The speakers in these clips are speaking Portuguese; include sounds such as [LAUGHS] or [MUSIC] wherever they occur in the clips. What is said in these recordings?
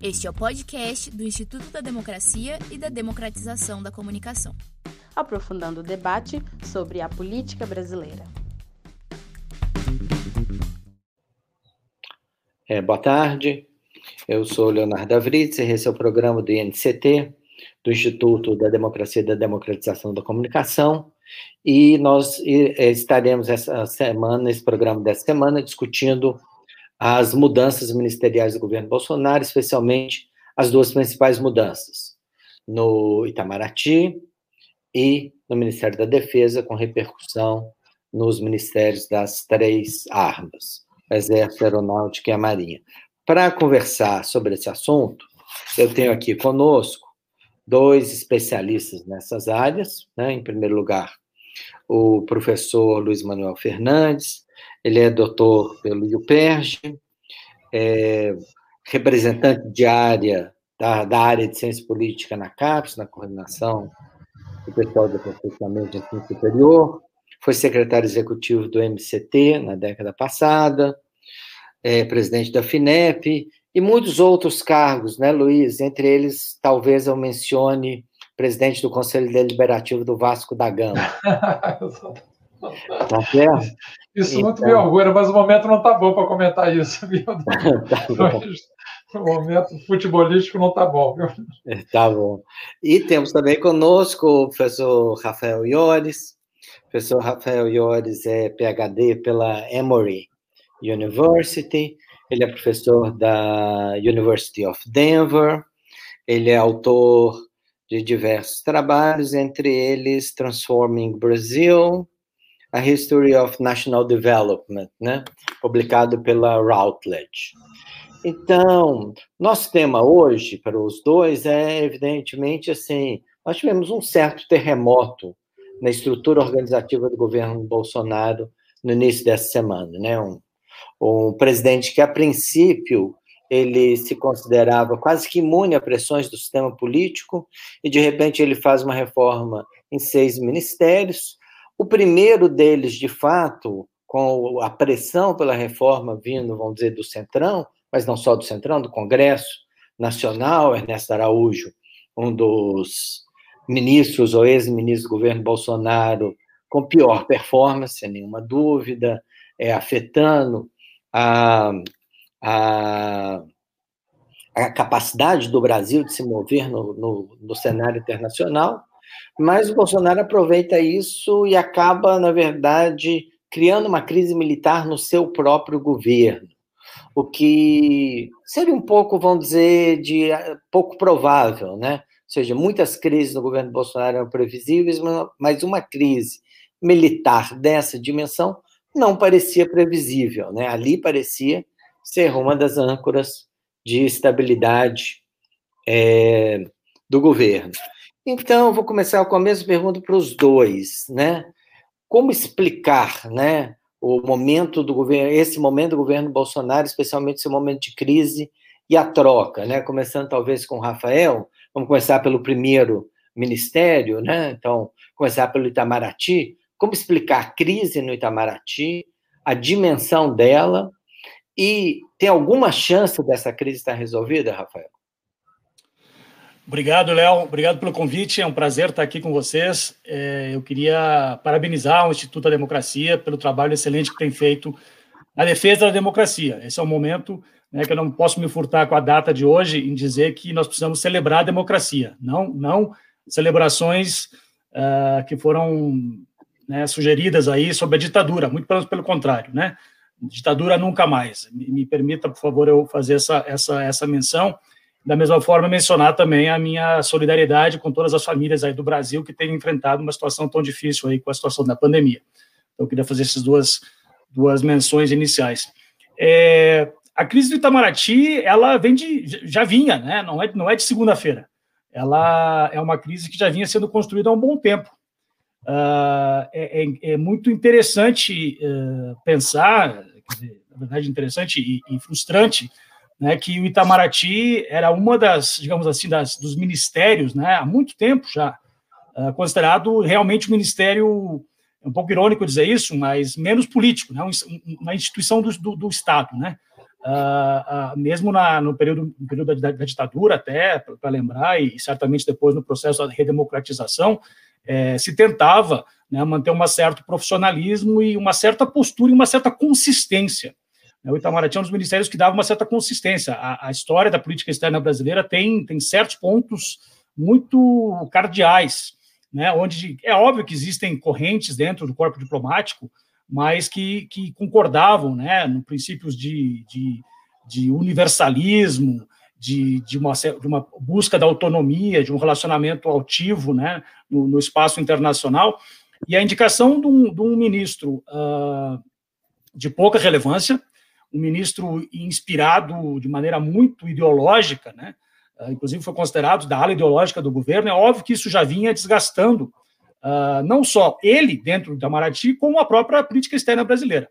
Este é o podcast do Instituto da Democracia e da Democratização da Comunicação. Aprofundando o debate sobre a política brasileira. É, boa tarde, eu sou Leonardo Avritz e esse é o programa do INCT, do Instituto da Democracia e da Democratização da Comunicação, e nós estaremos essa semana, nesse programa dessa semana, discutindo as mudanças ministeriais do governo Bolsonaro, especialmente as duas principais mudanças, no Itamaraty e no Ministério da Defesa, com repercussão nos ministérios das três armas, Exército, Aeronáutica e a Marinha. Para conversar sobre esse assunto, eu tenho aqui conosco dois especialistas nessas áreas, né? em primeiro lugar, o professor Luiz Manuel Fernandes, ele é doutor pelo IUPERJ, é representante de área da, da, área de ciência política na CAPES, na coordenação do pessoal do aperfeiçoamento de ensino superior, foi secretário executivo do MCT na década passada, é presidente da FINEP e muitos outros cargos, né, Luiz? Entre eles, talvez eu mencione presidente do Conselho Deliberativo do Vasco da Gama. [LAUGHS] Tá certo? Isso então... muito me orgulha, mas o momento não está bom para comentar isso, viu? [LAUGHS] tá o momento futebolístico não está bom, viu? Tá bom. E temos também conosco o professor Rafael Iores. O professor Rafael Iores é PhD pela Emory University. Ele é professor da University of Denver. Ele é autor de diversos trabalhos, entre eles Transforming Brazil, a History of National Development, né? publicado pela Routledge. Então, nosso tema hoje para os dois é evidentemente assim, nós tivemos um certo terremoto na estrutura organizativa do governo Bolsonaro no início dessa semana, né? Um, um presidente que a princípio ele se considerava quase que imune a pressões do sistema político e de repente ele faz uma reforma em seis ministérios o primeiro deles, de fato, com a pressão pela reforma vindo, vamos dizer, do Centrão, mas não só do Centrão, do Congresso Nacional, Ernesto Araújo, um dos ministros ou ex-ministros do governo Bolsonaro com pior performance, sem nenhuma dúvida, é, afetando a, a, a capacidade do Brasil de se mover no, no, no cenário internacional, mas o Bolsonaro aproveita isso e acaba, na verdade, criando uma crise militar no seu próprio governo, o que seria um pouco, vamos dizer, de pouco provável, né? Ou seja, muitas crises no governo Bolsonaro eram previsíveis, mas uma crise militar dessa dimensão não parecia previsível, né? Ali parecia ser uma das âncoras de estabilidade é, do governo. Então, vou começar com a mesma pergunta para os dois, né? Como explicar, né, o momento do governo, esse momento do governo Bolsonaro, especialmente esse momento de crise e a troca, né? Começando talvez com o Rafael, vamos começar pelo primeiro ministério, né? Então, começar pelo Itamaraty. Como explicar a crise no Itamaraty, a dimensão dela e tem alguma chance dessa crise estar resolvida, Rafael? Obrigado, Léo. Obrigado pelo convite. É um prazer estar aqui com vocês. É, eu queria parabenizar o Instituto da Democracia pelo trabalho excelente que tem feito na defesa da democracia. Esse é um momento né, que eu não posso me furtar com a data de hoje em dizer que nós precisamos celebrar a democracia, não, não celebrações uh, que foram né, sugeridas aí sobre a ditadura, muito pelo, pelo contrário, né? Ditadura nunca mais. Me, me permita, por favor, eu fazer essa, essa, essa menção da mesma forma, mencionar também a minha solidariedade com todas as famílias aí do Brasil que têm enfrentado uma situação tão difícil aí com a situação da pandemia. Então, eu queria fazer essas duas, duas menções iniciais. É, a crise do Itamaraty, ela vem de, já vinha, né? não, é, não é de segunda-feira. Ela é uma crise que já vinha sendo construída há um bom tempo. Uh, é, é, é, muito interessante uh, pensar, dizer, na verdade, interessante e, e frustrante né, que o Itamaraty era uma das, digamos assim, das, dos ministérios, né, há muito tempo já, uh, considerado realmente um ministério, é um pouco irônico dizer isso, mas menos político, né, uma instituição do, do, do Estado, né, uh, uh, mesmo na, no período, no período da, da ditadura, até, para lembrar, e certamente depois no processo da redemocratização, é, se tentava né, manter um certo profissionalismo e uma certa postura e uma certa consistência. O Itamaraty é um dos ministérios que dava uma certa consistência. A, a história da política externa brasileira tem, tem certos pontos muito cardeais, né, onde é óbvio que existem correntes dentro do corpo diplomático, mas que, que concordavam né, no princípios de, de, de universalismo, de, de, uma, de uma busca da autonomia, de um relacionamento altivo né, no, no espaço internacional, e a indicação de um, de um ministro uh, de pouca relevância, um ministro inspirado de maneira muito ideológica, né, uh, inclusive foi considerado da ala ideológica do governo, é óbvio que isso já vinha desgastando uh, não só ele dentro da Itamaraty, como a própria política externa brasileira.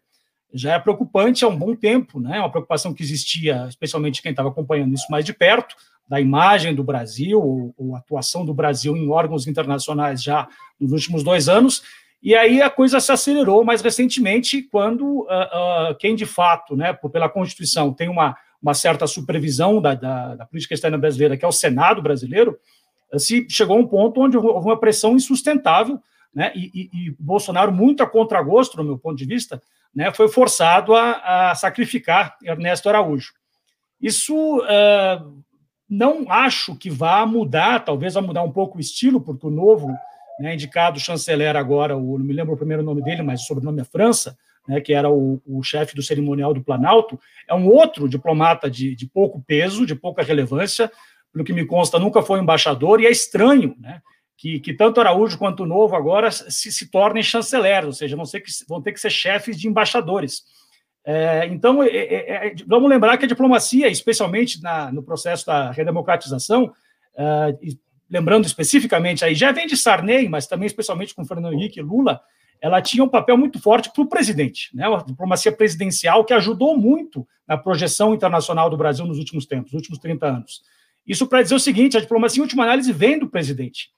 Já é preocupante há um bom tempo, né? Uma preocupação que existia, especialmente quem estava acompanhando isso mais de perto, da imagem do Brasil, ou, ou atuação do Brasil em órgãos internacionais já nos últimos dois anos, e aí a coisa se acelerou mais recentemente, quando uh, uh, quem de fato, né, pela Constituição, tem uma, uma certa supervisão da, da, da, política externa brasileira, que é o Senado brasileiro, se chegou a um ponto onde houve uma pressão insustentável, né, e, e, e Bolsonaro, muito a contragosto, no meu ponto de vista, né, foi forçado a, a sacrificar Ernesto Araújo. Isso uh, não acho que vá mudar, talvez vá mudar um pouco o estilo, porque o novo né, indicado chanceler agora, o, não me lembro o primeiro nome dele, mas o sobrenome é França, né, que era o, o chefe do cerimonial do Planalto, é um outro diplomata de, de pouco peso, de pouca relevância, pelo que me consta, nunca foi embaixador, e é estranho né, que, que tanto Araújo quanto o Novo agora se, se tornem chanceleres, ou seja, vão, ser vão ter que ser chefes de embaixadores. É, então, é, é, é vamos lembrar que a diplomacia, especialmente na, no processo da redemocratização, é, lembrando especificamente aí, já vem de Sarney, mas também especialmente com Fernando Henrique e Lula, ela tinha um papel muito forte para o presidente, né? Uma diplomacia presidencial que ajudou muito na projeção internacional do Brasil nos últimos tempos, nos últimos 30 anos. Isso para dizer o seguinte: a diplomacia, em última análise, vem do presidente.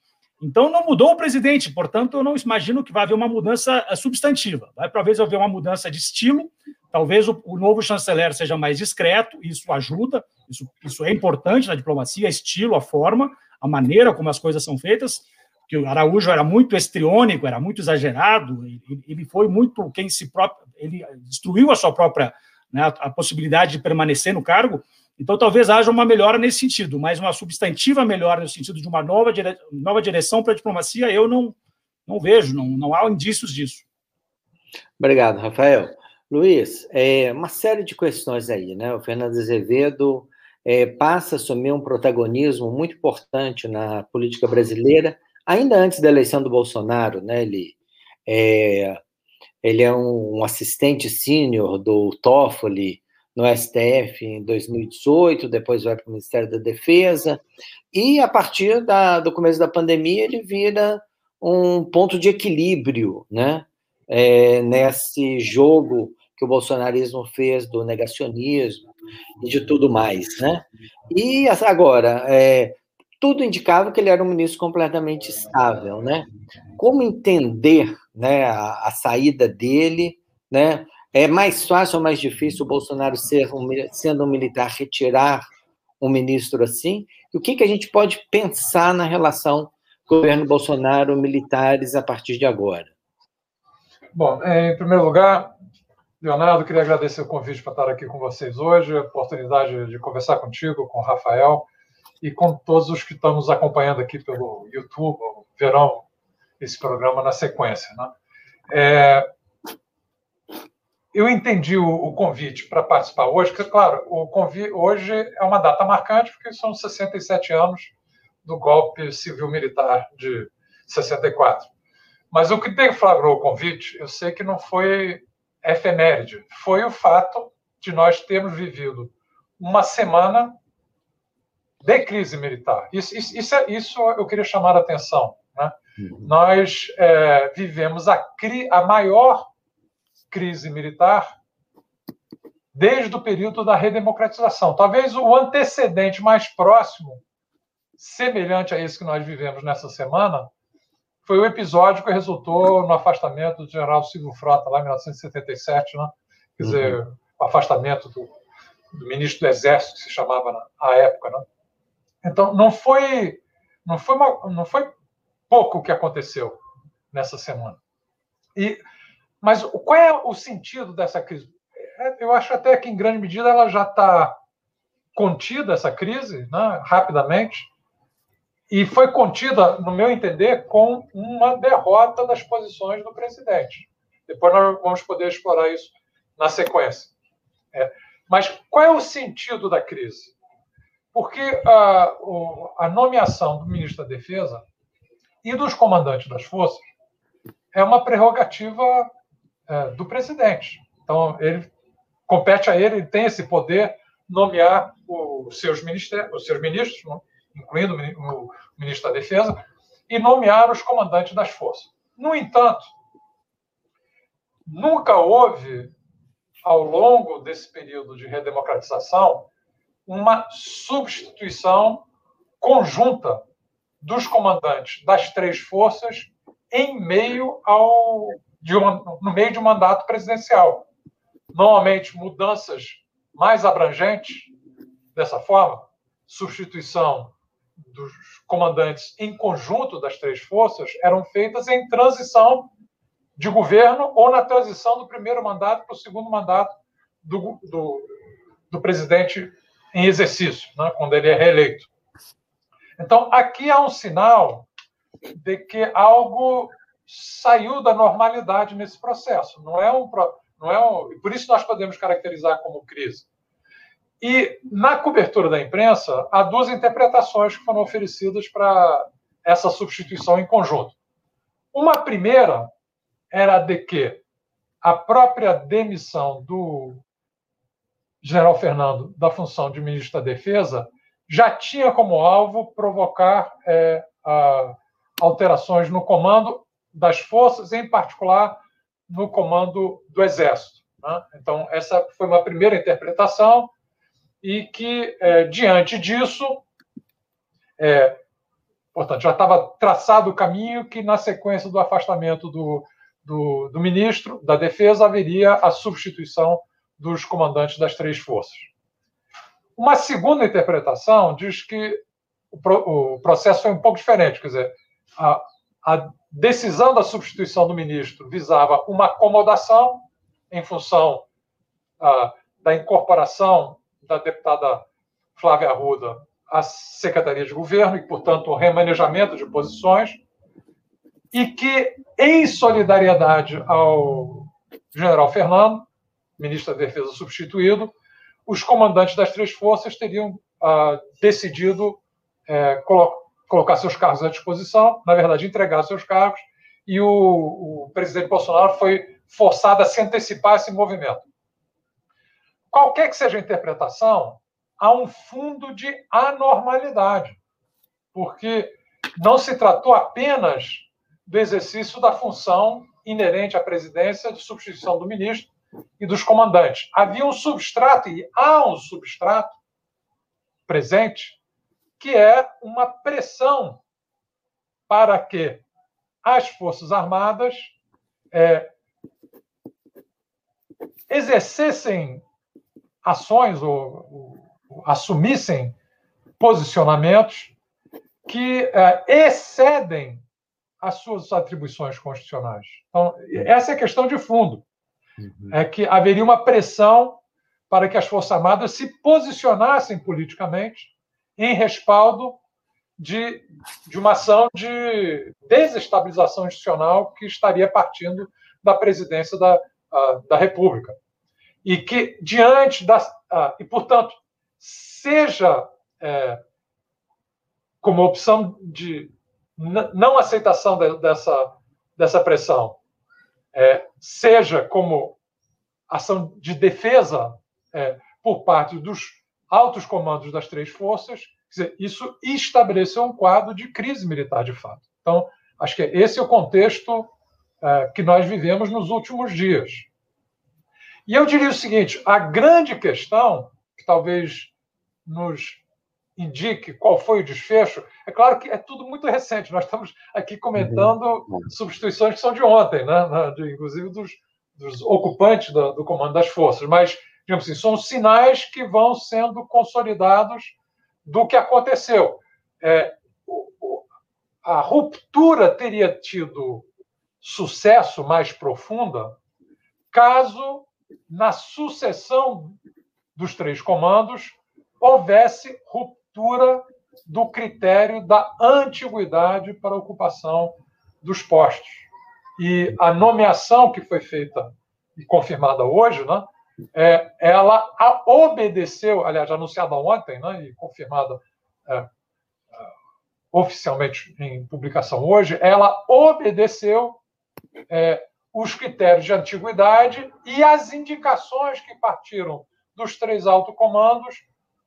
Então, não mudou o presidente, portanto, eu não imagino que vai haver uma mudança eh, substantiva. Vai talvez haver uma mudança de estilo, talvez o, o, novo chanceler seja mais discreto, isso ajuda, isso, isso é importante na diplomacia, estilo, a forma, a maneira como as coisas são feitas, que o Araújo era muito estriônico, era muito exagerado, ele, foi muito quem se próprio, ele destruiu a sua própria né, a possibilidade de permanecer no cargo, então, talvez haja uma melhora nesse sentido, mas uma substantiva melhora no sentido de uma nova, dire... nova direção para a diplomacia, eu não, não vejo, não, não há indícios disso. Obrigado, Rafael. Luiz, é, uma série de questões aí, né? O Fernando Azevedo é, passa a assumir um protagonismo muito importante na política brasileira, ainda antes da eleição do Bolsonaro, né? Ele é, ele é um, assistente sênior do Toffoli, no STF em 2018, depois vai para o Ministério da Defesa, e a partir da, do começo da pandemia ele vira um ponto de equilíbrio, né? É, nesse jogo que o bolsonarismo fez do negacionismo e de tudo mais, né? E agora, é, tudo indicava que ele era um ministro completamente estável, né? Como entender, né, a, a saída dele, né? É mais fácil ou mais difícil o Bolsonaro ser um, sendo um militar retirar um ministro assim? E o que, que a gente pode pensar na relação governo Bolsonaro-militares a partir de agora? Bom, em primeiro lugar, Leonardo, queria agradecer o convite para estar aqui com vocês hoje, a oportunidade de conversar contigo, com o Rafael e com todos os que estão nos acompanhando aqui pelo YouTube, verão esse programa na sequência. Né? É, eu entendi o, o convite para participar hoje, que, claro, o convite, hoje é uma data marcante, porque são 67 anos do golpe civil-militar de 64. Mas o que deflagrou o convite, eu sei que não foi efeméride, foi o fato de nós termos vivido uma semana de crise militar. Isso, isso, isso, é, isso eu queria chamar a atenção. Né? Uhum. Nós é, vivemos a, cri, a maior crise militar desde o período da redemocratização. Talvez o antecedente mais próximo, semelhante a esse que nós vivemos nessa semana, foi o episódio que resultou no afastamento do general Silvio Frota, lá em 1977, né? quer dizer, uhum. o afastamento do, do ministro do Exército, que se chamava na à época. Né? Então, não foi, não, foi uma, não foi pouco o que aconteceu nessa semana. E, mas qual é o sentido dessa crise? É, eu acho até que, em grande medida, ela já está contida, essa crise, né, rapidamente, e foi contida, no meu entender, com uma derrota das posições do presidente. Depois nós vamos poder explorar isso na sequência. É. Mas qual é o sentido da crise? Porque a, a nomeação do ministro da Defesa e dos comandantes das forças é uma prerrogativa é, do presidente. Então, ele compete a ele, ele tem esse poder nomear os seus, ministérios, os seus ministros, incluindo o ministro da Defesa, e nomear os comandantes das forças. No entanto, nunca houve ao longo desse período de redemocratização, uma substituição conjunta dos comandantes das três forças em meio ao uma, no meio de um mandato presidencial. Normalmente mudanças mais abrangentes dessa forma, substituição dos comandantes em conjunto das três forças eram feitas em transição de governo ou na transição do primeiro mandato para o segundo mandato do, do, do presidente em exercício, né, quando ele é reeleito. Então, aqui há um sinal de que algo saiu da normalidade nesse processo. Não é um, não é um, por isso nós podemos caracterizar como crise. E na cobertura da imprensa há duas interpretações que foram oferecidas para essa substituição em conjunto. Uma primeira era de que a própria demissão do general Fernando da função de ministro da Defesa já tinha como alvo provocar é, alterações no comando das forças, em particular no comando do Exército. Né? Então, essa foi uma primeira interpretação, e que, é, diante disso, é, portanto, já estava traçado o caminho que, na sequência do afastamento do, do, do ministro da Defesa, haveria a substituição dos comandantes das três forças. Uma segunda interpretação diz que o, processo foi um pouco diferente, quer dizer, a, a decisão da substituição do ministro visava uma acomodação em função ah, da incorporação da deputada Flávia Arruda à Secretaria de Governo e, portanto, o remanejamento de posições e que, em solidariedade ao general Fernando, ministro da Defesa substituído, os comandantes das três forças teriam ah, decidido é, colo colocar seus cargos à disposição, na verdade, entregar seus cargos, e o, o presidente Bolsonaro foi forçado a se antecipar esse movimento. Qualquer que seja a interpretação, há um fundo de anormalidade, porque não se tratou apenas do exercício da função inerente à presidência de substituição do ministro e dos comandantes. Havia um substrato, e há um substrato presente, que é uma pressão para que as Forças Armadas é, exercessem ações ou, ou, assumissem posicionamentos que é, excedem as suas atribuições constitucionais. Então, essa é a questão de fundo. Uhum. É que haveria uma pressão para que as Forças Armadas se posicionassem politicamente em respaldo de, de uma ação de desestabilização institucional que estaria partindo da presidência da, da República. E que, diante das. e, portanto, seja é, como opção de não aceitação de, dessa, dessa pressão, é, seja como ação de defesa é, por parte dos altos comandos das três forças, dizer, isso estabeleceu um quadro de crise militar de fato. Então, acho que esse é o contexto é, que nós vivemos nos últimos dias. E eu diria o seguinte: a grande questão, que talvez nos indique qual foi o desfecho. É claro que é tudo muito recente, nós estamos aqui comentando uhum. substituições que são de ontem, né? de, inclusive dos, dos ocupantes do, do, comando das forças, mas digamos assim, são sinais que vão sendo consolidados do que aconteceu. É, a ruptura teria tido sucesso mais profunda caso, na sucessão dos três comandos, houvesse ruptura do critério da antiguidade para a ocupação dos postos. E a nomeação que foi feita e confirmada hoje, né, é, ela obedeceu, aliás, anunciada ontem né, e confirmada é, oficialmente em publicação hoje, ela obedeceu é, os critérios de antiguidade e as indicações que partiram dos três altos comandos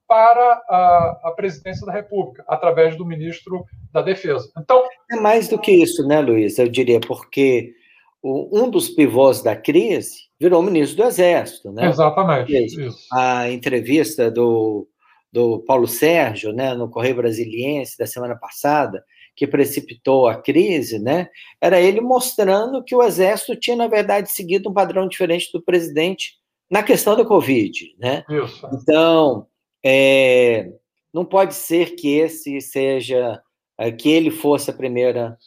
para a, a, presidência da República, através do ministro da Defesa. Então. É mais do que isso, né, Luiz? Eu diria, porque o, um dos pivôs da crise virou ministro do Exército, né? Exatamente. Isso. A entrevista do, do Paulo Sérgio, né, no Correio Brasiliense da semana passada, que precipitou a crise, né, era ele mostrando que o Exército tinha, na verdade, seguido um padrão diferente do presidente na questão da Covid. Né? Isso. Então, é, não pode ser que esse seja, é, que ele fosse a primeira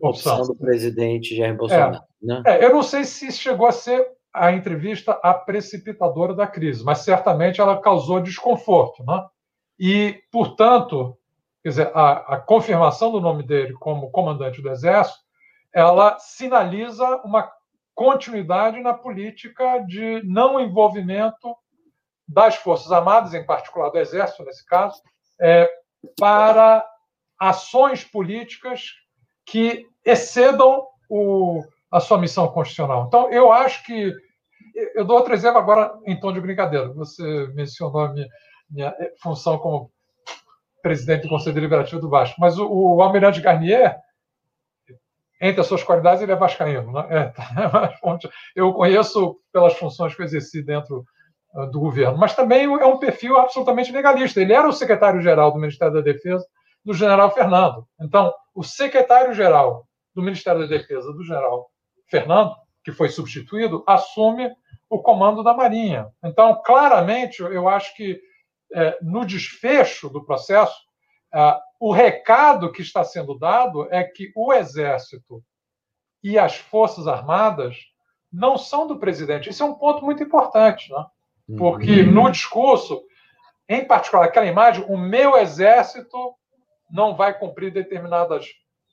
opção, opção do presidente Jair Bolsonaro. É, né? é, eu não sei se chegou a ser a entrevista a precipitadora da crise, mas certamente ela causou desconforto. Né? E, portanto, Quer dizer, a, a confirmação do nome dele como comandante do Exército, ela sinaliza uma continuidade na política de não envolvimento das Forças Armadas, em particular do Exército, nesse caso, é, para ações políticas que excedam o, a sua missão constitucional. Então, eu acho que. Eu dou outro exemplo agora em tom de brincadeira. Você mencionou a minha, minha função como presidente do Conselho Deliberativo do Vasco. Mas o, o Almirante Garnier, entre as suas qualidades, ele é vascaíno. Né? É, [LAUGHS] eu conheço pelas funções que eu exerci dentro uh, do governo, mas também é um perfil absolutamente legalista. Ele era o secretário-geral do Ministério da Defesa do general Fernando. Então, o secretário-geral do Ministério da Defesa do general Fernando, que foi substituído, assume o comando da Marinha. Então, claramente, eu acho que é, no desfecho do processo, é, o recado que está sendo dado é que o Exército e as Forças Armadas não são do presidente. Isso é um ponto muito importante, né? porque uhum. no discurso, em particular, aquela imagem, o meu exército não vai cumprir determinadas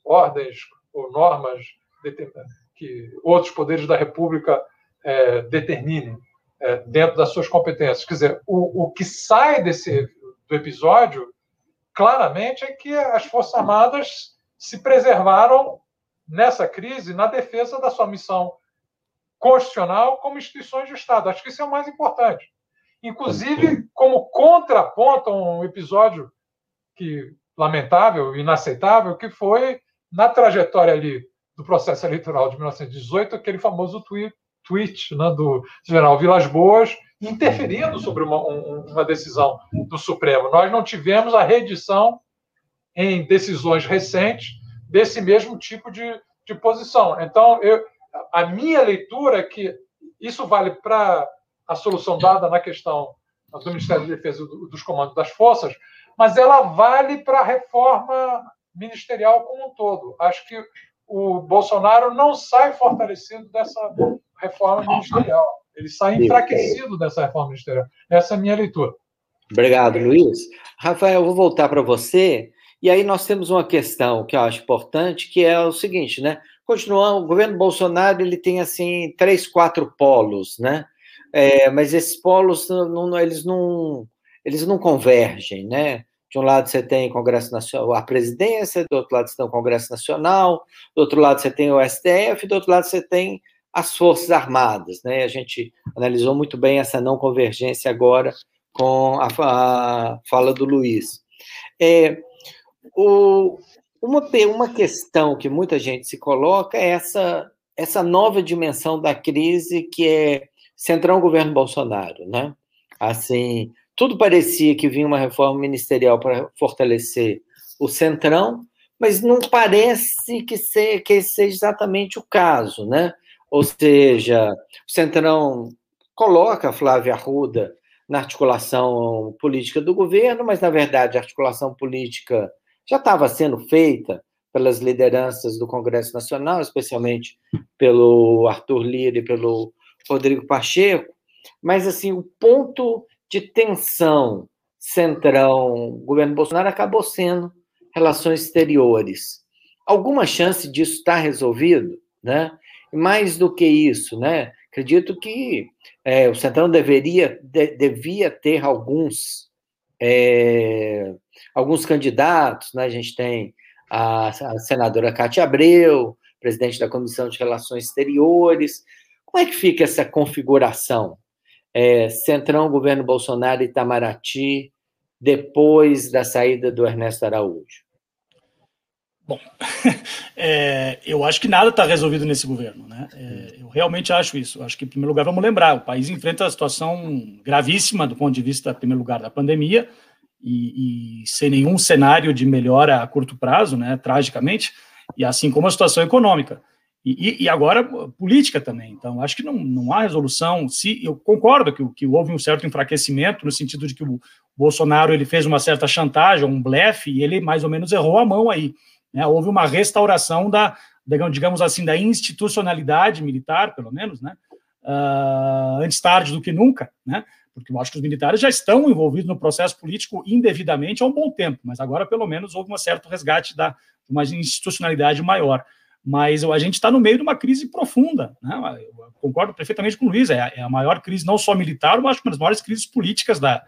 ordens ou normas que outros poderes da República é, determinem é, dentro das suas competências. Quer dizer, o, o que sai desse do episódio, claramente, é que as Forças Armadas se preservaram nessa crise na defesa da sua missão constitucional como instituições de Estado. Acho que isso é o mais importante. Inclusive, como contraponto a um episódio que lamentável, inaceitável, que foi na trajetória ali do processo eleitoral de 1918, aquele famoso tweet tweet né, do general Vilas Boas interferindo sobre uma, uma, decisão do Supremo. Nós não tivemos a reedição em decisões recentes desse mesmo tipo de, de posição. Então, eu, a minha leitura é que isso vale para a solução dada na questão do Ministério da Defesa dos comandos das forças, mas ela vale para a reforma ministerial como um todo. Acho que o Bolsonaro não sai fortalecido dessa reforma ministerial. Ele sai enfraquecido dessa reforma ministerial. Essa é a minha leitura. Obrigado, Luiz. Rafael, eu vou voltar para você. E aí nós temos uma questão que eu acho importante, que é o seguinte, né? Continuando, o governo Bolsonaro ele tem assim três, quatro polos, né? É, mas esses polos não, eles não eles não convergem, né? De um lado você tem Congresso Nacional, a presidência, do outro lado você tem o Congresso Nacional, do outro lado você tem o STF, do outro lado você tem as Forças Armadas. Né? A gente analisou muito bem essa não convergência agora com a, a fala do Luiz. É, o, uma, uma questão que muita gente se coloca é essa, essa nova dimensão da crise que é centrão governo Bolsonaro, né? Assim, tudo parecia que vinha uma reforma ministerial para fortalecer o centrão, mas não parece que, que seja exatamente o caso, né? Ou seja, o Centrão coloca Flávia Arruda na articulação política do governo, mas, na verdade, a articulação política já estava sendo feita pelas lideranças do Congresso Nacional, especialmente pelo Arthur Lira e pelo Rodrigo Pacheco, mas, assim, o ponto de tensão centrão governo Bolsonaro acabou sendo relações exteriores. Alguma chance disso estar resolvido, né? mais do que isso, né? Acredito que é, o Centrão deveria de, devia ter alguns é, alguns candidatos, né? A gente tem a, a senadora Cátia Abreu, presidente da Comissão de Relações Exteriores. Como é que fica essa configuração? É, Centrão, governo Bolsonaro e Itamaraty, depois da saída do Ernesto Araújo? Bom, [LAUGHS] é, eu acho que nada está resolvido nesse governo, né? É, eu realmente acho isso. Acho que, em primeiro lugar, vamos lembrar: o país enfrenta uma situação gravíssima do ponto de vista, em primeiro lugar, da pandemia, e, e, sem nenhum cenário de melhora a curto prazo, né? Tragicamente, e assim como a situação econômica. E, e, agora política também. Então, acho que não, não há resolução. Se eu concordo que, que houve um certo enfraquecimento no sentido de que o Bolsonaro ele fez uma certa chantagem, um blefe, e ele mais ou menos errou a mão aí. Né? Houve uma restauração da, digamos assim, da institucionalidade militar, pelo menos, né? Uh, antes tarde do que nunca, né? Porque eu acho que os militares já estão envolvidos no processo político indevidamente há um bom tempo, mas agora pelo menos houve um certo resgate da uma institucionalidade maior. Mas a gente está no meio de uma crise profunda, né? Eu concordo perfeitamente com o Luiz, é a, é a maior crise não só militar, mas acho que uma das maiores crises políticas da,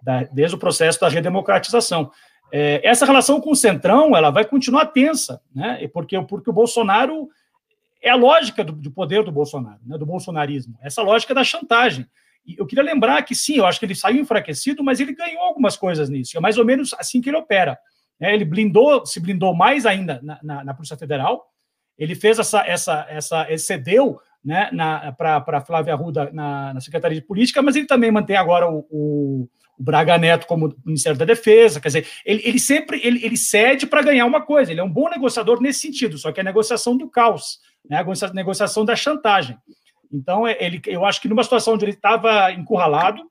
da desde o processo da redemocratização. É, essa relação com o Centrão ela vai continuar tensa, né? Porque, porque o Bolsonaro é a lógica do, do poder do Bolsonaro, né? do bolsonarismo, essa lógica da chantagem. Eu queria lembrar que sim, eu acho que ele saiu enfraquecido, mas ele ganhou algumas coisas nisso. É mais ou menos assim que ele opera. Né? Ele blindou, se blindou mais ainda na, na, na Polícia Federal. Ele fez essa, essa, essa, excedeu né, para Flávia Arruda na, na, Secretaria de Política, mas ele também mantém agora o, o o Braga Neto como Ministério da Defesa, quer dizer, ele, ele sempre ele, ele cede para ganhar uma coisa, ele é um bom negociador nesse sentido, só que é a negociação do caos, né, a negociação da chantagem. Então, é, ele, eu acho que numa situação onde ele estava encurralado,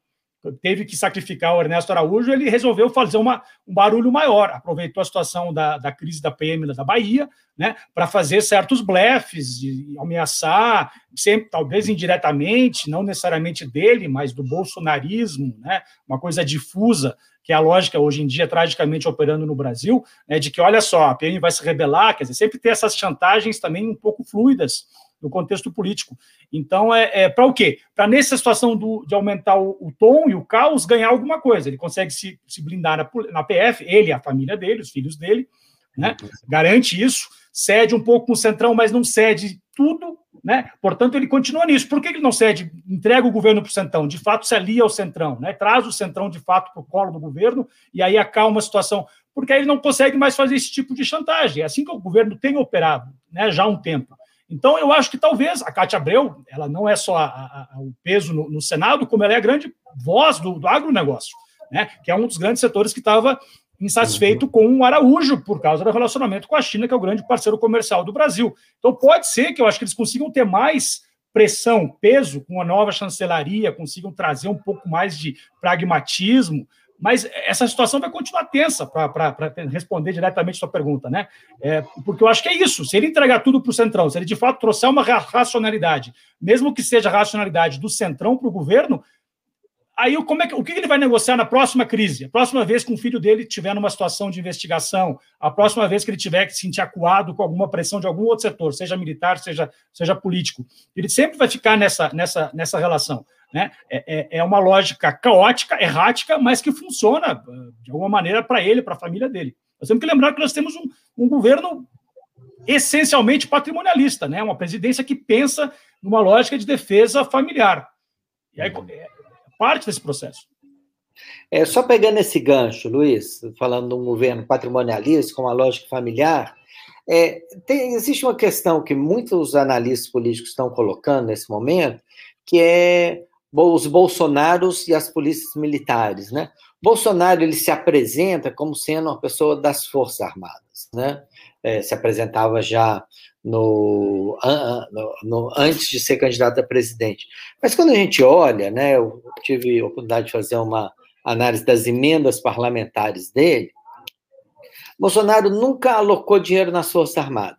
teve que sacrificar o Ernesto Araújo, ele resolveu fazer uma, um barulho maior, aproveitou a situação da, da crise da PM da Bahia, né, para fazer certos blefes, de ameaçar, sempre, talvez indiretamente, não necessariamente dele, mas do bolsonarismo, né, uma coisa difusa, que é a lógica hoje em dia tragicamente operando no Brasil, né, de que, olha só, a PM vai se rebelar, quer dizer, sempre ter essas chantagens também um pouco fluidas, no contexto político. Então, é, é para o quê? Para, nessa situação do, de aumentar o, o, tom e o caos, ganhar alguma coisa. Ele consegue se, se blindar na, na PF, ele, a família dele, os filhos dele, né? garante isso, cede um pouco com o Centrão, mas não cede tudo, né? Portanto, ele continua nisso. Por que ele não cede? Entrega o governo para o Centrão, de fato se alia ao Centrão, né? Traz o Centrão de fato para o colo do governo e aí acalma a situação, porque aí ele não consegue mais fazer esse tipo de chantagem. É assim que o governo tem operado, né? Já há um tempo. Então, eu acho que talvez a Cátia Abreu, ela não é só a, a, o peso no, no, Senado, como ela é a grande voz do, do agronegócio, né? que é um dos grandes setores que estava insatisfeito uhum. com o Araújo por causa do relacionamento com a China, que é o grande parceiro comercial do Brasil. Então, pode ser que eu acho que eles consigam ter mais pressão, peso com a nova chancelaria, consigam trazer um pouco mais de pragmatismo, mas essa situação vai continuar tensa para responder diretamente sua pergunta, né? É, porque eu acho que é isso. Se ele entregar tudo para o Centrão, se ele de fato trouxer uma racionalidade, mesmo que seja a racionalidade do Centrão para o governo, aí como é que, o que ele vai negociar na próxima crise? A próxima vez que um filho dele estiver numa situação de investigação, a próxima vez que ele tiver que se sentir acuado com alguma pressão de algum outro setor, seja militar, seja, seja político, ele sempre vai ficar nessa, nessa, nessa relação. Né? É, é, é uma lógica caótica, errática, mas que funciona de alguma maneira para ele, para a família dele. Nós temos que lembrar que nós temos um, um governo essencialmente patrimonialista, né? uma presidência que pensa numa lógica de defesa familiar. E aí é parte desse processo. É, só pegando esse gancho, Luiz, falando de um governo patrimonialista com uma lógica familiar, é, tem, existe uma questão que muitos analistas políticos estão colocando nesse momento, que é os bolsonaros e as polícias militares, né? Bolsonaro ele se apresenta como sendo uma pessoa das forças armadas, né? É, se apresentava já no, no, no, antes de ser candidato a presidente. Mas quando a gente olha, né, eu tive a oportunidade de fazer uma análise das emendas parlamentares dele, Bolsonaro nunca alocou dinheiro nas Forças Armadas.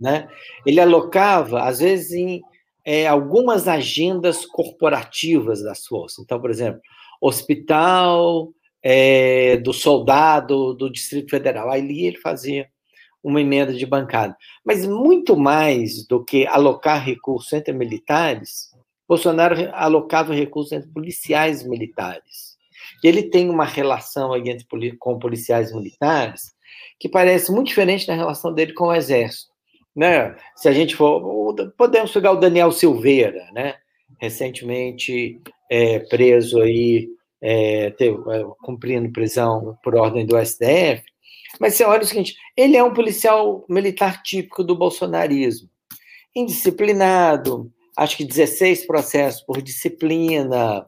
Né? Ele alocava, às vezes, em é, algumas agendas corporativas das forças. Então, por exemplo, hospital é, do soldado do Distrito Federal. Aí ele fazia uma emenda de bancada. Mas muito mais do que alocar recursos entre militares, Bolsonaro alocava recursos entre policiais militares. E ele tem uma relação aí entre, com policiais militares que parece muito diferente da relação dele com o Exército. Né? Se a gente for. Podemos pegar o Daniel Silveira, né? recentemente é, preso aí, é, teve, é, cumprindo prisão por ordem do STF, mas você olha o seguinte: ele é um policial militar típico do bolsonarismo, indisciplinado, acho que 16 processos por disciplina,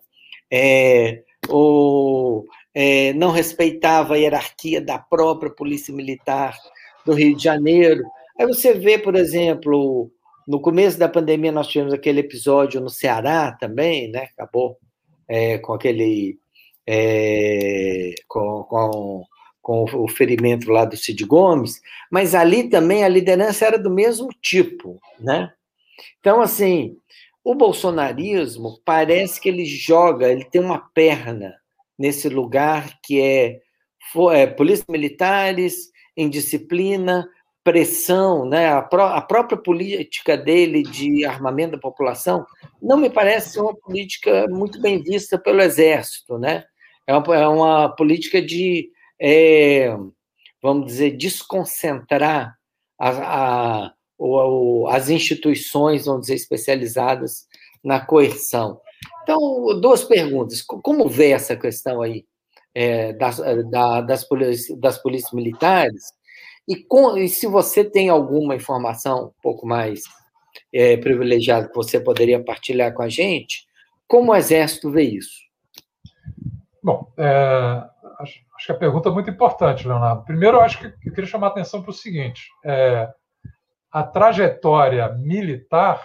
é, ou é, não respeitava a hierarquia da própria Polícia Militar do Rio de Janeiro. Aí você vê, por exemplo, no começo da pandemia nós tivemos aquele episódio no Ceará também, né? Acabou é, com aquele. É, com, com com o ferimento lá do Cid Gomes, mas ali também a liderança era do mesmo tipo, né? Então, assim, o bolsonarismo parece que ele joga, ele tem uma perna nesse lugar que é, é polícia militares, indisciplina, pressão, né? A, pró a, própria política dele de armamento da população não me parece uma política muito bem vista pelo Exército, né? É uma, é uma política de é, vamos dizer, desconcentrar a, a, a, as instituições, vamos dizer, especializadas na coerção. Então, duas perguntas. Como vê essa questão aí é, das, da, das, polícias, das polícias militares? E, com, e, se você tem alguma informação um pouco mais é, privilegiada que você poderia partilhar com a gente, como o Exército vê isso? Bom, é, acho, acho, que a pergunta é muito importante, Leonardo. Primeiro, eu acho que eu queria chamar a atenção para o seguinte: é, a trajetória militar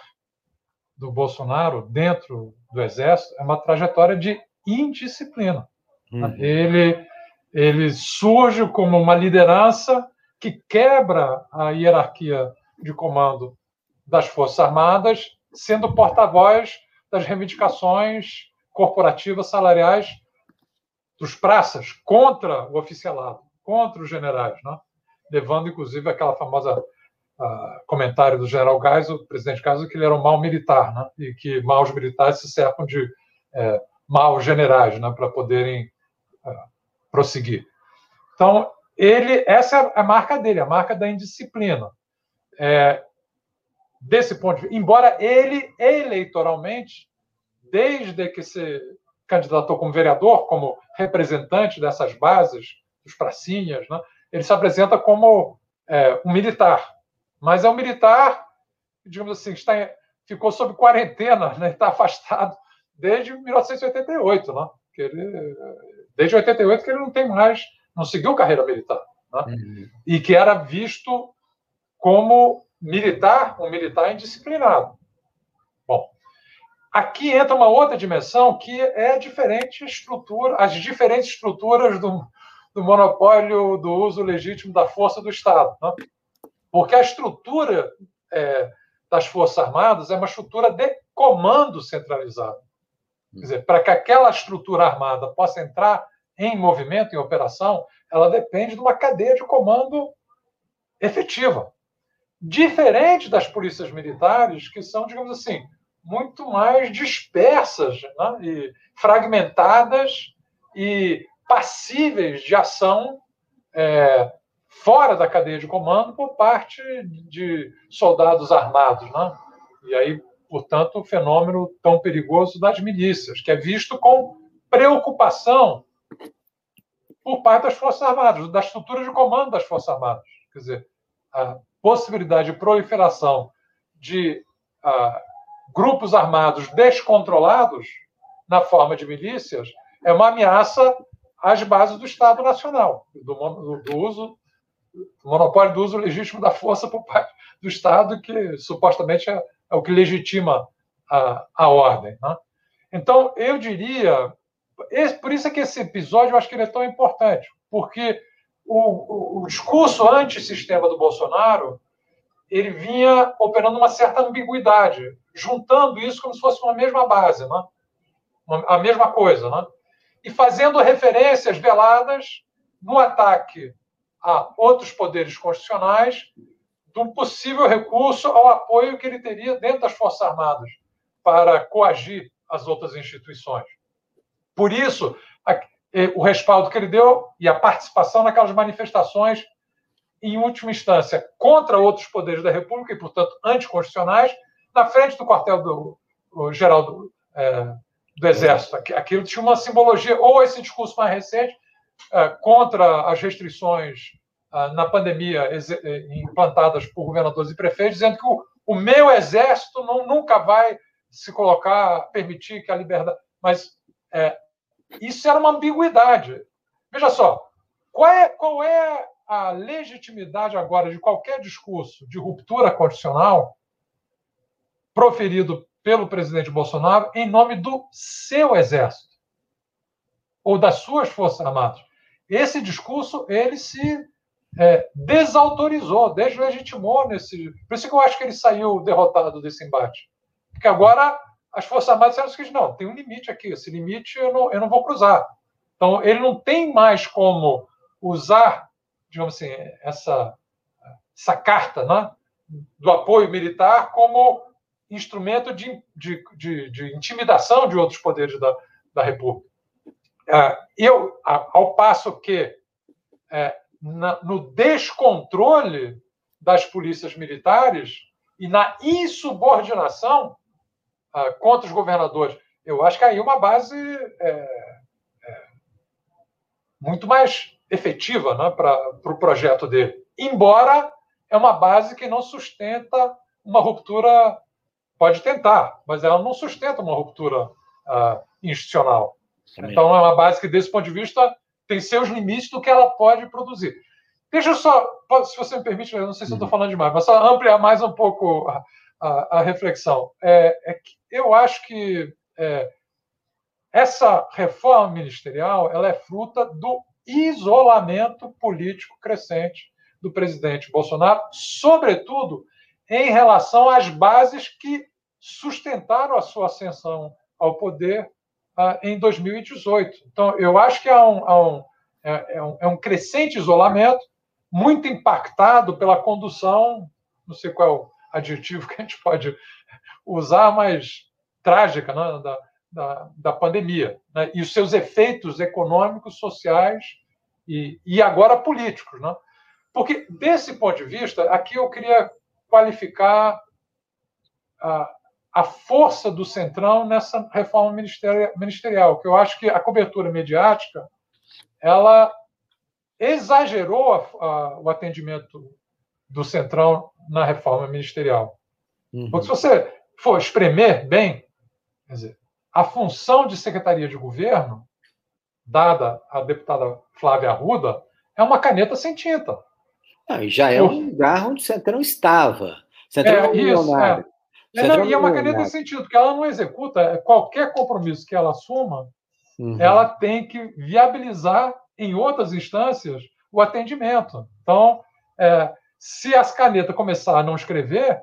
do Bolsonaro dentro do Exército é uma trajetória de indisciplina. Uhum. Ele, ele surge como uma liderança que quebra a hierarquia de comando das Forças Armadas, sendo porta-voz das reivindicações corporativas salariais dos praças contra o oficialado, contra os generais, né? levando inclusive aquela famosa uh, comentário do general Geisel, o presidente Geisel, que ele era um mau militar, né? e que maus militares se cercam de é, maus generais né? para poderem uh, prosseguir. Então, ele, essa é a marca dele, a marca da indisciplina. É, desse ponto de vista, embora ele eleitoralmente, desde que se candidatou como vereador, como representante dessas bases, dos pracinhas, né? ele se apresenta como é, um militar. Mas é um militar, digamos assim, está em, ficou sob quarentena, né? está afastado desde 1988, né? que ele, desde 88 que ele não tem mais, não seguiu carreira militar. Né? Uhum. E que era visto como militar, um militar indisciplinado. Bom, Aqui entra uma outra dimensão que é diferente estrutura, as diferentes estruturas do, do monopólio do uso legítimo da força do Estado. Né? Porque a estrutura é, das Forças Armadas é uma estrutura de comando centralizado. Quer dizer, para que aquela estrutura armada possa entrar em movimento, em operação, ela depende de uma cadeia de comando efetiva. Diferente das polícias militares, que são, digamos assim, muito mais dispersas né? e fragmentadas e passíveis de ação é, fora da cadeia de comando por parte de soldados armados. Né? E aí, portanto, o fenômeno tão perigoso das milícias, que é visto com preocupação por parte das Forças Armadas, da estrutura de comando das Forças Armadas. Quer dizer, a possibilidade de proliferação de uh, grupos armados descontrolados, na forma de milícias, é uma ameaça às bases do Estado Nacional, do, do, do uso monopólio do uso legítimo da força por parte do Estado, que supostamente é, é o que legitima a, a ordem. Né? Então, eu diria, esse, por isso é que esse episódio eu acho que ele é tão importante, porque o, o, o discurso do Bolsonaro ele vinha operando uma certa ambiguidade, juntando isso como se fosse uma mesma base, né? Uma, a mesma coisa, né? e fazendo referências veladas no ataque a outros poderes constitucionais de um possível recurso ao apoio que ele teria dentro das Forças Armadas para coagir as outras instituições. Por isso, a, o respaldo que ele deu e a participação naquelas manifestações, em última instância, contra outros poderes da República e, portanto, anticonstitucionais, na frente do quartel do geral do, é, do Exército. Aquilo tinha uma simbologia, ou esse discurso mais recente, é, contra as restrições é, na pandemia é, implantadas por governadores e prefeitos, dizendo que o, o meu exército não, nunca vai se colocar, permitir que a liberdade. Mas é, isso era uma ambiguidade. Veja só, qual é, qual é a legitimidade agora de qualquer discurso de ruptura constitucional proferido pelo presidente Bolsonaro em nome do seu exército ou das suas forças armadas? Esse discurso ele se é, desautorizou, deslegitimou nesse. Por isso que eu acho que ele saiu derrotado desse embate. Porque agora as Forças Armadas disseram o seguinte: não, tem um limite aqui, esse limite eu não, eu não vou cruzar. Então, ele não tem mais como usar, digamos assim, essa, essa carta né, do apoio militar como instrumento de, de, de, de intimidação de outros poderes da, da República. É, eu, ao passo que é, no descontrole das polícias militares e na insubordinação uh, contra os governadores. Eu acho que aí é uma base é, é, muito mais efetiva né, para o pro projeto dele. Embora é uma base que não sustenta uma ruptura, pode tentar, mas ela não sustenta uma ruptura uh, institucional. Também. Então, é uma base que, desse ponto de vista, tem seus limites do que ela pode produzir. Deixa eu só, se você me permite, eu não sei se eu estou uhum. falando demais, mas só ampliar mais um pouco a, reflexão. É, é, que eu acho que é, essa reforma ministerial ela é fruta do isolamento político crescente do presidente Bolsonaro, sobretudo em relação às bases que sustentaram a sua ascensão ao poder uh, em 2018. Então, eu acho que há um, há um, é, é, um, é um crescente isolamento, muito impactado pela condução, não sei qual é adjetivo que a gente pode usar, mas trágica né, da, da, da, pandemia, né, e os seus efeitos econômicos, sociais e, e agora políticos. Né? Porque, desse ponto de vista, aqui eu queria qualificar a, a força do Centrão nessa reforma ministerial, que eu acho que a cobertura mediática ela exagerou a, a, o atendimento do Centrão na reforma ministerial. Uhum. Porque se você for espremer bem, quer dizer, a função de secretaria de governo, dada à deputada Flávia Arruda, é uma caneta sem tinta. Não, já é um lugar onde o Centrão estava. Centrão é, é isso, é. É, não, e é uma caneta sem tinta, porque ela não executa qualquer compromisso que ela assuma, uhum. ela tem que viabilizar em outras instâncias o atendimento. Então, é, se as canetas começar a não escrever,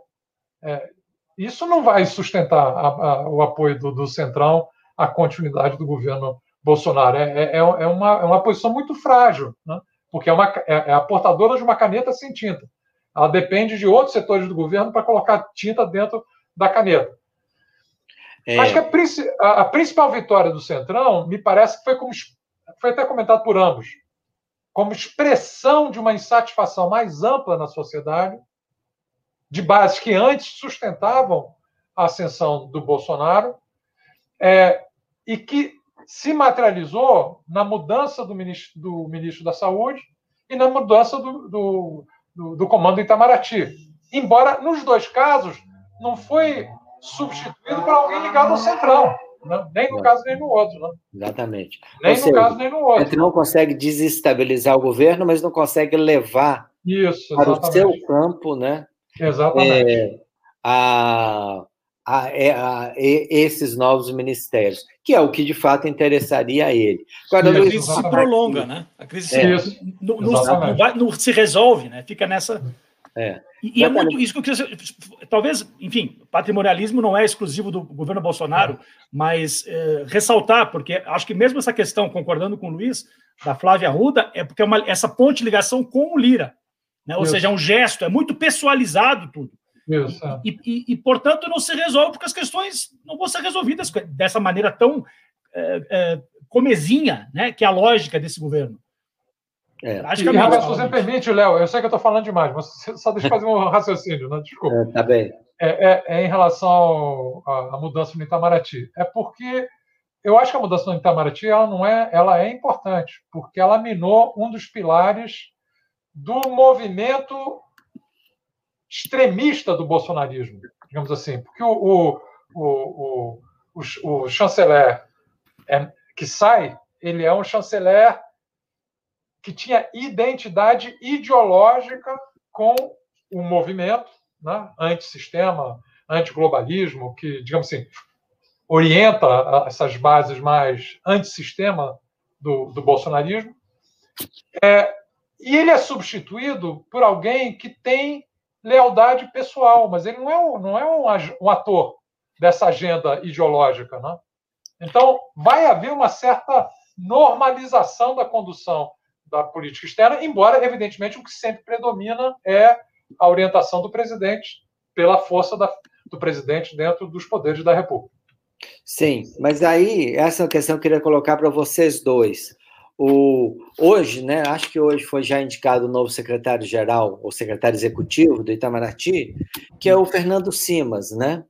é, isso não vai sustentar a, a, o apoio do, do, Centrão à continuidade do governo Bolsonaro. É, é, é, é uma, é uma posição muito frágil, né? porque é, uma, é, a portadora de uma caneta sem tinta. Ela depende de outros setores do governo para colocar tinta dentro da caneta. É... Acho que a, a, a, principal vitória do Centrão, me parece que foi como foi até comentado por ambos, como expressão de uma insatisfação mais ampla na sociedade, de bases que antes sustentavam a ascensão do Bolsonaro, é, e que se materializou na mudança do ministro, do ministro da Saúde e na mudança do, do, do, do comando Itamaraty. Embora, nos dois casos, não foi substituído por alguém ligado ao Centrão. Né? Nem no não. caso, nem no outro. Né? Exatamente. Nem Ou no seja, caso, nem no outro. Ele não consegue desestabilizar o governo, mas não consegue levar Isso, para o seu campo, né? Exatamente. É, a, a, é, a, a, esses novos ministérios, que é o que de fato interessaria a ele. Agora, a crise se prolonga, né? A crise é. se, não, não, não, vai, não, se resolve, né? Fica nessa. É. E, e é muito isso que eu queria Talvez, enfim, patrimonialismo não é exclusivo do governo Bolsonaro, mas é, ressaltar, porque acho que mesmo essa questão, concordando com o Luiz, da Flávia Arruda, é porque é uma, essa ponte de ligação com o Lira. Né? Ou seja, é um gesto, é muito pessoalizado tudo. É. E, e, e, portanto, não se resolve, porque as questões não vão ser resolvidas dessa maneira tão é, é, comezinha, né, que é a lógica desse governo. É. Acho que e, se você permite, Léo, eu sei que eu estou falando demais, mas só deixa eu fazer um [LAUGHS] raciocínio, né? desculpa. É, tá bem. É, é, é, em relação à, à, mudança no Itamaraty. É porque eu acho que a mudança no Itamaraty ela não é, ela é importante, porque ela minou um dos pilares do movimento extremista do bolsonarismo, digamos assim, porque o, o, o, o, o chanceler é, que sai, ele é um chanceler que tinha identidade ideológica com o movimento né, antissistema, antiglobalismo, que, digamos assim, orienta essas bases mais antissistema do, do bolsonarismo. É, e ele é substituído por alguém que tem lealdade pessoal, mas ele não é um, não é um, um ator dessa agenda ideológica. Né? Então, vai haver uma certa normalização da condução da política externa, embora, evidentemente, o que sempre predomina é a orientação do presidente pela força da, do presidente dentro dos poderes da República. Sim, mas aí, essa é questão que eu queria colocar para vocês dois. O, hoje, né, acho que hoje foi já indicado o novo secretário-geral, ou secretário executivo do Itamaraty, que é o Fernando Simas, né?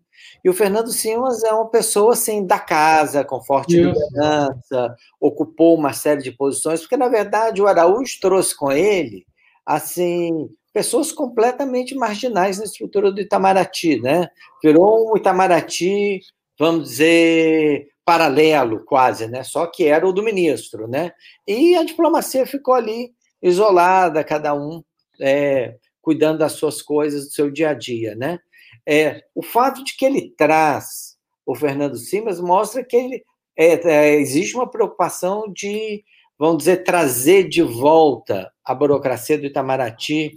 E o Fernando Simas é uma pessoa assim da casa, com forte Isso. liderança, ocupou uma série de posições, porque na verdade o Araújo trouxe com ele assim pessoas completamente marginais na estrutura do Itamaraty, né? Virou um Itamaraty, vamos dizer, paralelo quase, né? Só que era o do ministro, né? E a diplomacia ficou ali isolada, cada um é, cuidando das suas coisas, do seu dia a dia, né? É, o fato de que ele traz o Fernando Simas mostra que ele, é, é, existe uma preocupação de, vamos dizer, trazer de volta a burocracia do Itamaraty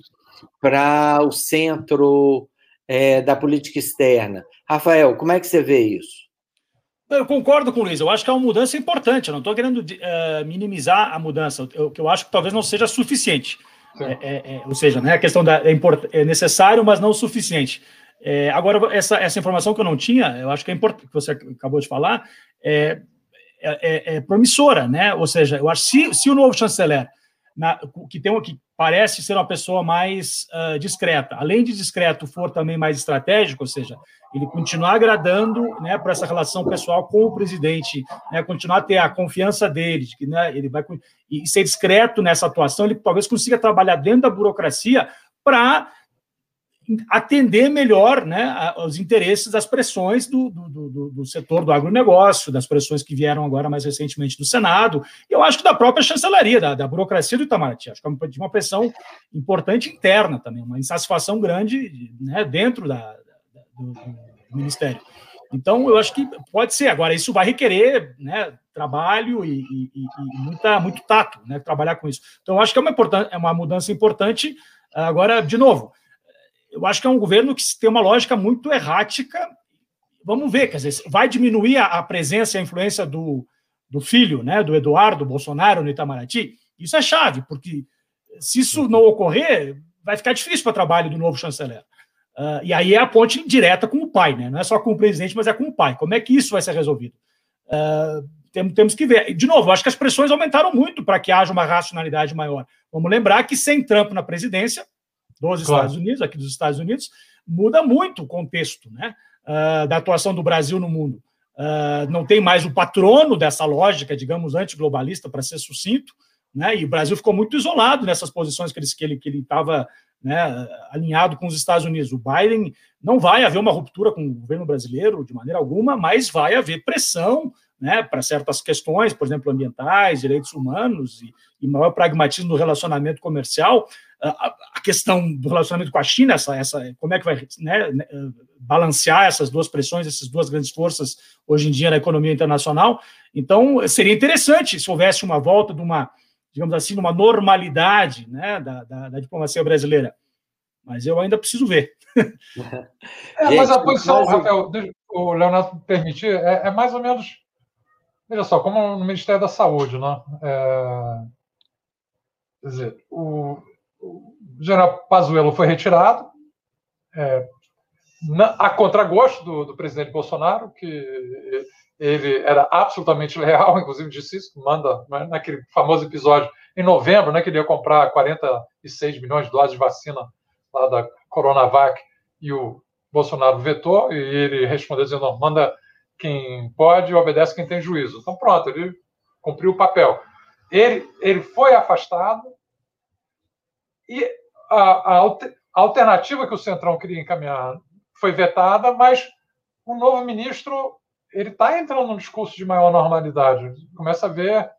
para o centro é, da política externa. Rafael, como é que você vê isso? Eu concordo com o Luiz, eu acho que é uma mudança importante, eu não estou querendo uh, minimizar a mudança, que eu acho que talvez não seja suficiente. É, é, é, ou seja, né, a questão da, é, é necessário, mas não o suficiente. É, agora, essa, essa informação que eu não tinha, eu acho que é importante, que você acabou de falar, é, é, é, promissora, né? Ou seja, eu acho se, se o novo chanceler, na, que, tem, que parece ser uma pessoa mais uh, discreta, além de discreto, for também mais estratégico, ou seja, ele continuar agradando né, para essa relação pessoal com o presidente, né, continuar a ter a confiança dele, de que né, ele vai e ser discreto nessa atuação, ele talvez consiga trabalhar dentro da burocracia para atender melhor né, os interesses das pressões do, do, do, do, setor do agronegócio, das pressões que vieram agora mais recentemente do Senado, e eu acho que da própria chancelaria, da, da burocracia do Itamaraty. Acho que é uma, uma pressão importante interna também, uma insatisfação grande né, dentro da, do, Ministério. Então, eu acho que pode ser. Agora, isso vai requerer né, trabalho e, e, e muita, muito tato, né, trabalhar com isso. Então, eu acho que é uma, é uma mudança importante. Agora, de novo, eu acho que é um governo que tem uma lógica muito errática. Vamos ver, quer dizer, vai diminuir a, presença e a influência do, do filho, né, do Eduardo Bolsonaro no Itamaraty? Isso é chave, porque se isso não ocorrer, vai ficar difícil para o trabalho do novo chanceler. Uh, e aí é a ponte direta com o pai, né? Não é só com o presidente, mas é com o pai. Como é que isso vai ser resolvido? Uh, temos, temos que ver. De novo, acho que as pressões aumentaram muito para que haja uma racionalidade maior. Vamos lembrar que sem Trump na presidência, dos claro. Estados Unidos, aqui dos Estados Unidos, muda muito o contexto né, uh, da atuação do Brasil no mundo. Uh, não tem mais o patrono dessa lógica, digamos, antiglobalista, para ser sucinto, né, e o Brasil ficou muito isolado nessas posições que ele que ele estava né, alinhado com os Estados Unidos. O Biden não vai haver uma ruptura com o governo brasileiro de maneira alguma, mas vai haver pressão né, para certas questões, por exemplo, ambientais, direitos humanos e, e maior pragmatismo no relacionamento comercial a, a questão do relacionamento com a China, essa, essa, como é que vai né, né, balancear essas duas pressões, essas duas grandes forças hoje em dia na economia internacional. Então, seria interessante se houvesse uma volta de uma, digamos assim, uma normalidade né, da, da, da diplomacia brasileira. Mas eu ainda preciso ver. [LAUGHS] É, mas a posição, Rafael, o Leonardo permitir, é, é, mais ou menos. Veja só, como no Ministério da Saúde, né? É, quer dizer, o, o general Pazuello foi retirado, é, na, a contragosto do, do presidente Bolsonaro, que ele era absolutamente leal, [LAUGHS] inclusive disse isso, manda né, naquele famoso episódio em novembro, né, que ele ia comprar 46 milhões de doses de vacina lá da Coronavac e o Bolsonaro vetou e ele respondeu dizendo não, manda quem pode e obedece quem tem juízo. Então pronto, ele cumpriu o papel. Ele, ele foi afastado e a, a, alternativa que o Centrão queria encaminhar foi vetada, mas o novo ministro ele está entrando num discurso de maior normalidade. Começa a ver.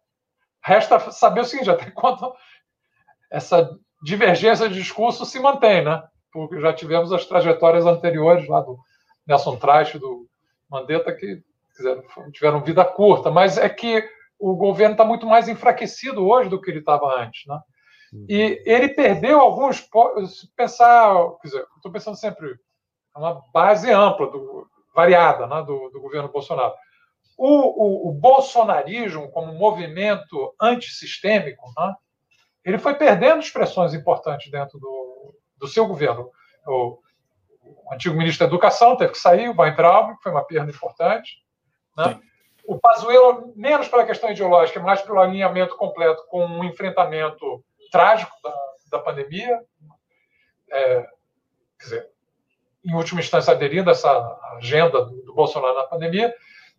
Resta saber o seguinte: até [LAUGHS] quando essa divergência de discurso se mantém, né? Porque já tivemos as trajetórias anteriores lá do Nelson Traich, do Mandetta, que tiveram vida curta, mas é que o governo está muito mais enfraquecido hoje do que ele estava antes, né? E ele perdeu alguns. Se pensar, estou pensando sempre é uma base ampla, do, variada, né, do, do, governo Bolsonaro. O, o, o, bolsonarismo, como movimento antissistêmico, né, ele foi perdendo expressões importantes dentro do, do seu governo. O, o, antigo ministro da Educação teve que sair, o Weintraub, que foi uma perda importante. Né? O Pazuello, menos pela questão ideológica, mais pelo alinhamento completo com um enfrentamento trágico da, da pandemia. É, dizer, em última instância, aderindo a essa agenda do, do Bolsonaro na pandemia,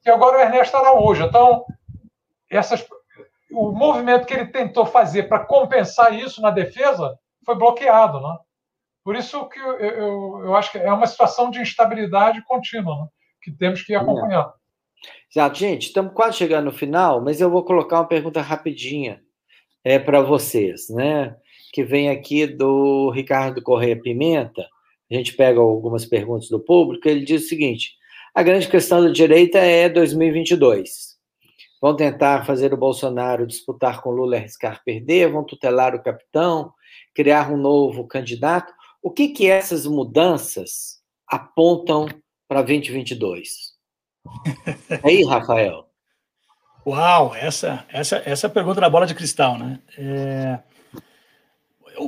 e agora o Ernesto Araújo. Então, essas, o movimento que ele tentou fazer para compensar isso na defesa foi bloqueado. Né? Por isso que eu, eu, eu, acho que é uma situação de instabilidade contínua né? que temos que acompanhar. Exato, gente, estamos quase chegando no final, mas eu vou colocar uma pergunta rapidinha é, para vocês, né? Que vem aqui do Ricardo Correia Pimenta a gente pega algumas perguntas do público, ele diz o seguinte: a grande questão da direita é 2022. Vão tentar fazer o Bolsonaro disputar com Lula e arriscar perder, vão tutelar o capitão, criar um novo candidato. O que que essas mudanças apontam para 2022? Aí, Rafael. Uau, essa, essa, essa pergunta da bola de cristal, né? É...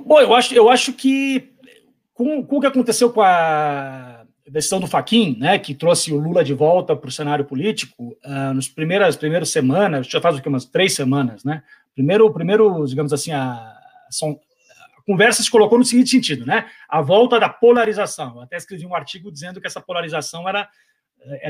Bom, eu acho, eu acho que com, com o que aconteceu com a decisão do Faquin, né, que trouxe o Lula de volta para o cenário político, uh, nos primeiras primeiras semanas, já faz o que umas três semanas, né? Primeiro, primeiro, digamos assim, a, são, a conversa se colocou no seguinte sentido, né? A volta da polarização. Eu até escrevi um artigo dizendo que essa polarização era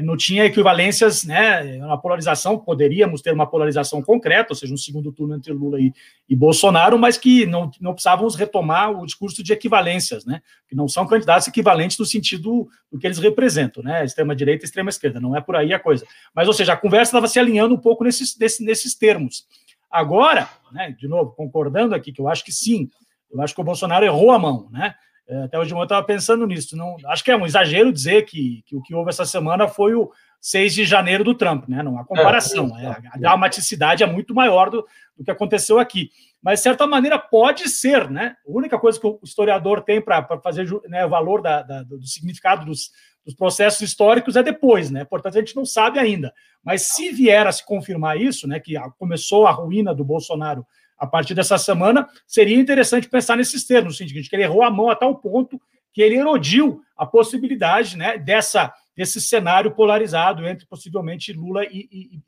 não tinha equivalências, né? Uma polarização, poderíamos ter uma polarização concreta, ou seja, um segundo turno entre Lula e, e Bolsonaro, mas que não, não precisávamos retomar o discurso de equivalências, né? Que não são candidatos equivalentes no sentido do que eles representam, né? Extrema-direita e extrema-esquerda, não é por aí a coisa. Mas, ou seja, a conversa estava se alinhando um pouco nesses, nesses, nesses termos. Agora, né, de novo, concordando aqui, que eu acho que sim, eu acho que o Bolsonaro errou a mão, né? É, até hoje eu estava pensando nisso. Não, acho que é um exagero dizer que, que o que houve essa semana foi o 6 de janeiro do Trump, né? Não há comparação. É, é, a dramaticidade é muito maior do, do que aconteceu aqui. Mas, de certa maneira, pode ser, né? A única coisa que o historiador tem para fazer né, valor da, da, do significado dos, dos processos históricos é depois, né? Portanto, a gente não sabe ainda. Mas se vier a se confirmar isso, né? Que começou a ruína do Bolsonaro a partir dessa semana, seria interessante pensar nesses termos, no sentido que ele errou a mão a tal ponto que ele erodiu a possibilidade né, dessa, desse cenário polarizado entre possivelmente Lula e, e,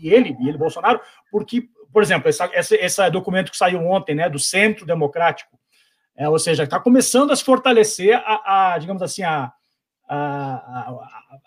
e, ele, e ele, Bolsonaro, porque, por exemplo, essa, esse, esse documento que saiu ontem, né, do Centro Democrático, é, ou seja, está começando a se fortalecer a, a digamos assim, a, a, a,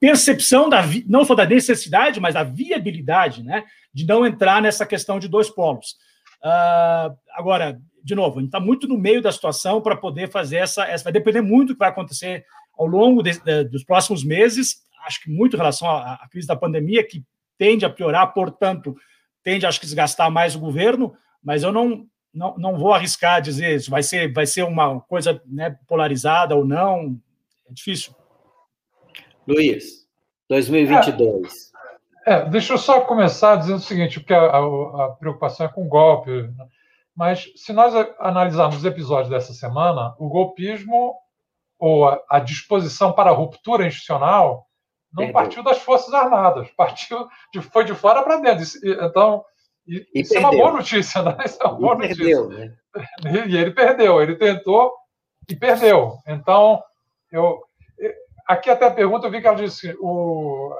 percepção da não só da necessidade, mas da viabilidade, né, de não entrar nessa questão de dois polos. Uh, agora, de novo, a gente está muito no meio da situação para poder fazer essa, essa. Vai depender muito do que vai acontecer ao longo de, de, dos próximos meses. Acho que muito em relação à, à, crise da pandemia, que tende a piorar, portanto, tende, acho que, desgastar mais o governo. Mas eu não, não, não vou arriscar dizer se vai ser, vai ser uma coisa né, polarizada ou não. É difícil. Luiz, 2022. É, é, deixa eu só começar dizendo o seguinte, porque a, a, a preocupação é com o golpe. Né? Mas se nós analisarmos os episódios dessa semana, o golpismo ou a, a disposição para a ruptura institucional não Perdeu. partiu das Forças Armadas, [LAUGHS] partiu de, foi de fora para dentro. Então, e, isso perdeu. é uma boa notícia, né? Isso é uma boa notícia. Perdeu, né? [LAUGHS] E ele perdeu, ele tentou e perdeu. Então, eu aqui até a pergunta, eu vi que ela disse o,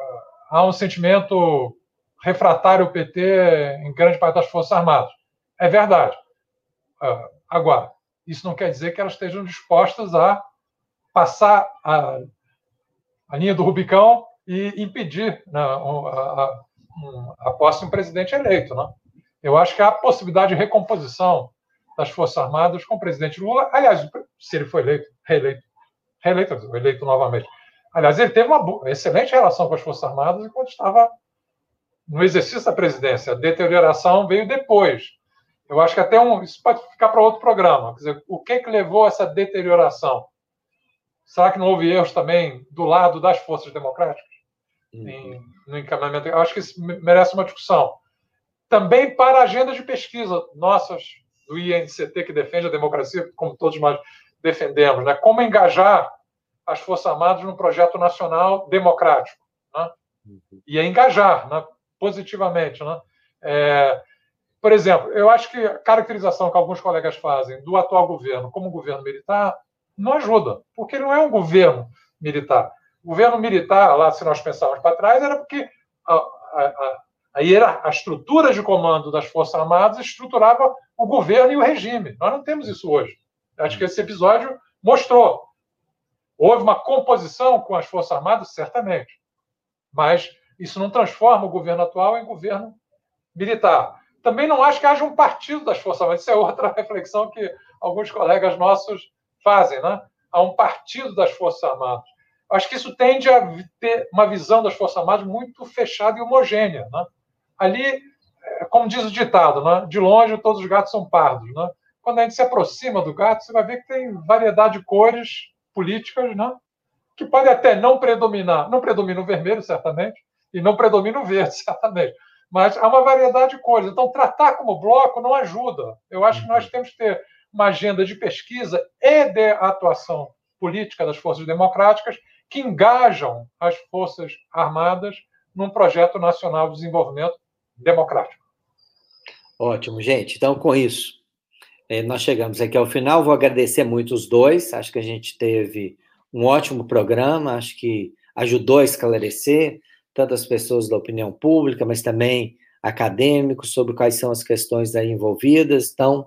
há um sentimento refratário ao PT em grande parte das Forças Armadas. É verdade. Uh, agora, isso não quer dizer que elas estejam dispostas a passar a, a linha do Rubicão e impedir né, a, a, a posse de um presidente eleito. Né? Eu acho que há possibilidade de recomposição das Forças Armadas com o presidente Lula. Aliás, se ele for eleito, reeleito, reeleito, eleito novamente. Aliás, ele teve uma excelente relação com as Forças Armadas enquanto estava no exercício da presidência. A deterioração veio depois. Eu acho que até um, isso pode ficar para outro programa. Quer dizer, o que, que levou a essa deterioração? Será que não houve erros também do lado das forças democráticas uhum. em, no encaminhamento? Eu acho que isso merece uma discussão. Também para agendas de pesquisa nossas, do INCT, que defende a democracia, como todos nós defendemos, né? como engajar as Forças Armadas num projeto nacional democrático. Né? Uhum. E é engajar né? positivamente. Né? É, por exemplo, eu acho que a caracterização que alguns colegas fazem do atual governo como governo militar não ajuda, porque ele não é um governo militar. O governo militar, lá, se nós pensarmos para trás, era porque a, a, a, a estrutura de comando das Forças Armadas estruturava o governo e o regime. Nós não temos isso hoje. Acho que esse episódio mostrou. Houve uma composição com as Forças Armadas, certamente, mas isso não transforma o governo atual em governo militar. Também não acho que haja um partido das Forças Armadas. Isso é outra [LAUGHS] reflexão que alguns colegas nossos fazem, né? Há um partido das Forças Armadas. Acho que isso tende a ter uma visão das Forças Armadas muito fechada e homogênea. Né? Ali, é, como diz o ditado, né? de longe todos os gatos são pardos. Né? Quando a gente se aproxima do gato, você vai ver que tem variedade de cores políticas, né? que pode até não predominar. Não predomina o vermelho, certamente, e não predomina o verde, [LAUGHS] certamente mas há uma variedade de cores. Então, tratar como bloco não ajuda. Eu acho que nós uhum. temos que ter uma agenda de pesquisa e de atuação política das forças democráticas que engajam as forças armadas num projeto nacional de desenvolvimento democrático. Ótimo, gente. Então, com isso, nós chegamos aqui ao final. Vou agradecer muito os dois. Acho que a gente teve um ótimo programa. Acho que ajudou a esclarecer tanto as pessoas da opinião pública, mas também acadêmicos, sobre quais são as questões aí envolvidas. Então,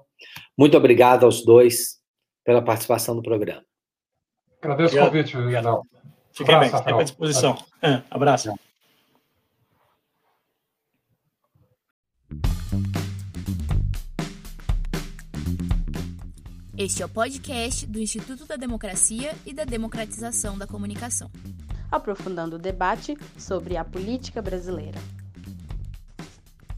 muito obrigado aos dois pela participação no programa. Agradeço o convite, Leonel. Fiquem bem, à disposição. É, abraço. Este é o podcast do Instituto da Democracia e da Democratização da Comunicação aprofundando o debate sobre a política brasileira.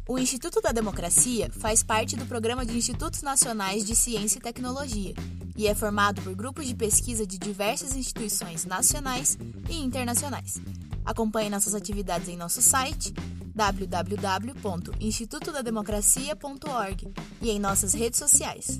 O Instituto da Democracia faz parte do Programa de Institutos Nacionais de Ciência e Tecnologia e é formado por grupos de pesquisa de diversas instituições nacionais e internacionais. Acompanhe nossas atividades em nosso site www.institutodademocracia.org e em nossas redes sociais.